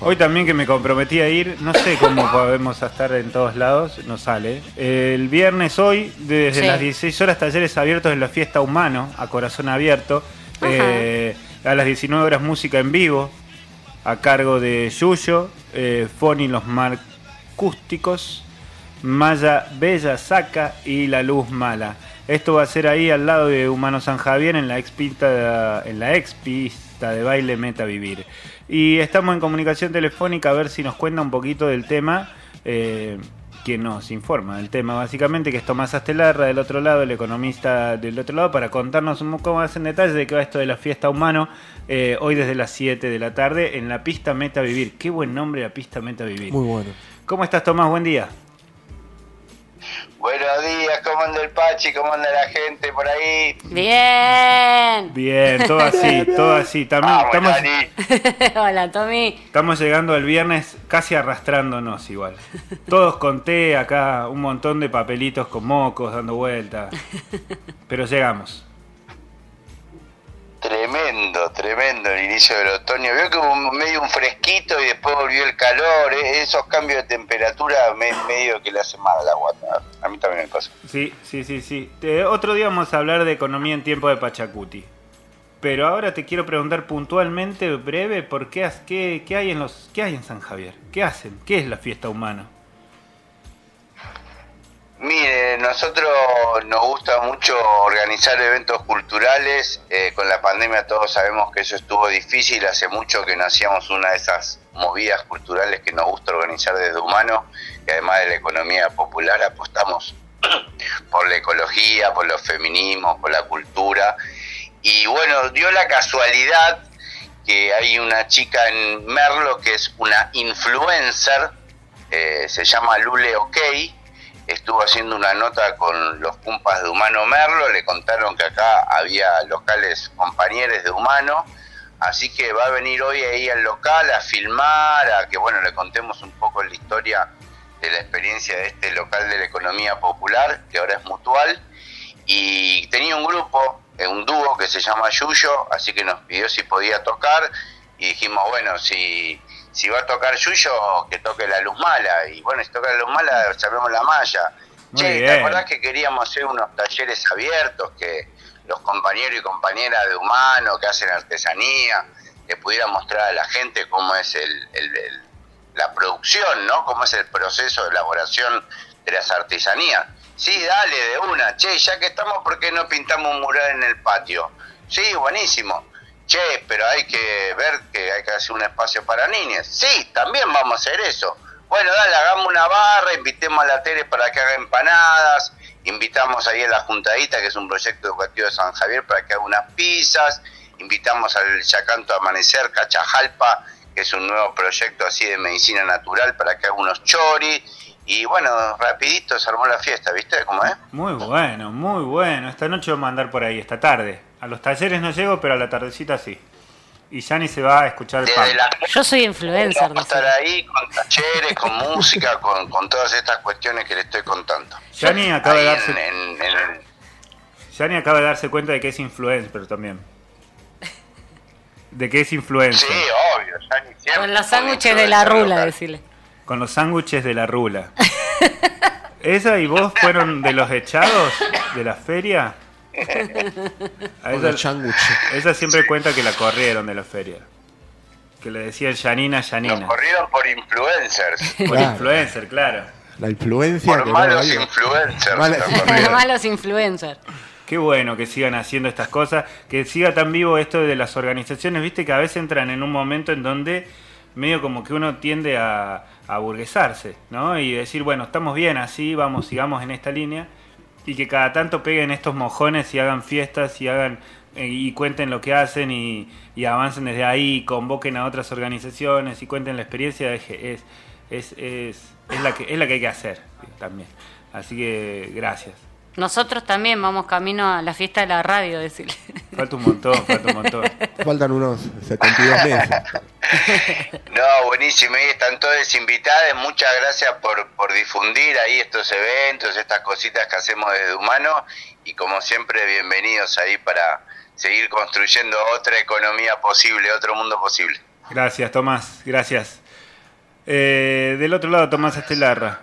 Hoy también que me comprometí a ir, no sé cómo podemos estar en todos lados, no sale. El viernes hoy, desde Sí. las 16 horas, talleres abiertos en la fiesta humano, a corazón abierto. Eh, a las 19 horas música en vivo, a cargo de Yuyo, eh, Foni Los Marcústicos, Maya Bella Saca y La Luz Mala. Esto va a ser ahí al lado de Humano San Javier en la ex pista en la ex pista de baile Meta Vivir. Y estamos en comunicación telefónica a ver si nos cuenta un poquito del tema. Eh, quien nos informa del tema, básicamente, que es Tomás Astelarra del otro lado, el economista del otro lado, para contarnos un poco más en detalle de qué va esto de la fiesta humano, eh, hoy desde las 7 de la tarde en la pista Meta Vivir. Qué buen nombre la pista Meta Vivir. Muy bueno. ¿Cómo estás, Tomás? Buen día. Buenos días, ¿cómo anda el Pachi? ¿Cómo anda la gente por ahí? Bien. Bien, todo así, todo así. También Vamos, estamos. Hola, Tommy. estamos llegando al viernes casi arrastrándonos igual. Todos conté acá un montón de papelitos con mocos dando vueltas. Pero llegamos. Tremendo, tremendo el inicio del otoño. Veo que hubo medio un fresquito y después volvió el calor. ¿eh? Esos cambios de temperatura me- medio que le hacen mal al agua. A mí también me pasa. Sí, sí, sí, sí. Eh, otro día vamos a hablar de economía en tiempo de Pachacuti. Pero ahora te quiero preguntar puntualmente, breve, ¿por qué, qué, qué hay en los, qué hay en San Javier? ¿Qué hacen? ¿Qué es la fiesta humana? Mire, nosotros nos gusta mucho organizar eventos culturales. eh, con la pandemia todos sabemos que eso estuvo difícil. Hace mucho que no hacíamos una de esas movidas culturales que nos gusta organizar desde humano. Y además de la economía popular apostamos por la ecología, por los feminismos, por la cultura. Y bueno, dio la casualidad que hay una chica en Merlo que es una influencer, eh, se llama Lule OK, estuvo haciendo una nota con los cumpas de Humano Merlo, le contaron que acá había locales compañeros de Humano, así que va a venir hoy ahí al local a filmar, a que bueno, le contemos un poco la historia de la experiencia de este local de la economía popular, que ahora es mutual, y tenía un grupo, eh, un dúo que se llama Yuyo, así que nos pidió si podía tocar, y dijimos, bueno, si, si va a tocar Yuyo, que toque la luz mala, y bueno, si toca la luz mala, sabemos la malla. Muy che, bien. ¿te acordás que queríamos hacer unos talleres abiertos, que los compañeros y compañeras de humano que hacen artesanía, le pudieran mostrar a la gente cómo es el, el- el- la producción, ¿no? Cómo es el proceso de elaboración de las artesanías. Sí, dale, de una. Che, ya que estamos, ¿por qué no pintamos un mural en el patio? Sí, buenísimo. Che, pero hay que ver que hay que hacer un espacio para niñas. Sí, también vamos a hacer eso. Bueno, dale, hagamos una barra, invitemos a la tele para que haga empanadas, invitamos ahí a la Juntadita, que es un proyecto educativo de San Javier, para que haga unas pizzas, invitamos al Yacanto Amanecer, Cachajalpa, que es un nuevo proyecto así de medicina natural, para que haga unos choris, y bueno, rapidito se armó la fiesta, ¿viste cómo es? Muy bueno, muy bueno. Esta noche vamos a andar por ahí, esta tarde. A los talleres no llego, pero a la tardecita sí. Y ya ni se va a escuchar el Desde pan. la Yo soy influencer. Vamos a estar ahí con talleres, con música, con, con todas estas cuestiones que le estoy contando. Yani acaba, de darse, en, acaba de darse cuenta de que es influencer también. De que es influencer. Sí, obvio. Siempre Con los sándwiches de la rula, decirle. Con los sándwiches de la rula. ¿Esa y vos fueron de los echados de la feria? A esa, esa siempre cuenta que la corrieron de la feria. Que le decían Yanina, Nos Yanina. corrieron por influencers. Por Claro. influencer, claro. La influencia Por que malos influencers. Nos corrieron. Malos influencers. Qué bueno que sigan haciendo estas cosas, que siga tan vivo esto de las organizaciones, viste que a veces entran en un momento en donde medio como que uno tiende a, a burguesarse, ¿no? Y decir, bueno, estamos bien así, vamos, sigamos en esta línea, y que cada tanto peguen estos mojones y hagan fiestas y hagan eh, y cuenten lo que hacen y, y avancen desde ahí, convoquen a otras organizaciones y cuenten la experiencia, es, es, es, es, es la, que, es la que hay que hacer también. Así que gracias. Nosotros también vamos camino a la fiesta de la radio, decirle. Falta un montón, falta un montón. Faltan unos 72 meses. No, buenísimo. Y están todos invitados. Muchas gracias por, por difundir ahí estos eventos, estas cositas que hacemos desde Humano. Y como siempre, bienvenidos ahí para seguir construyendo otra economía posible, otro mundo posible. Gracias, Tomás, gracias. Eh, del otro lado, Tomás Estelarra.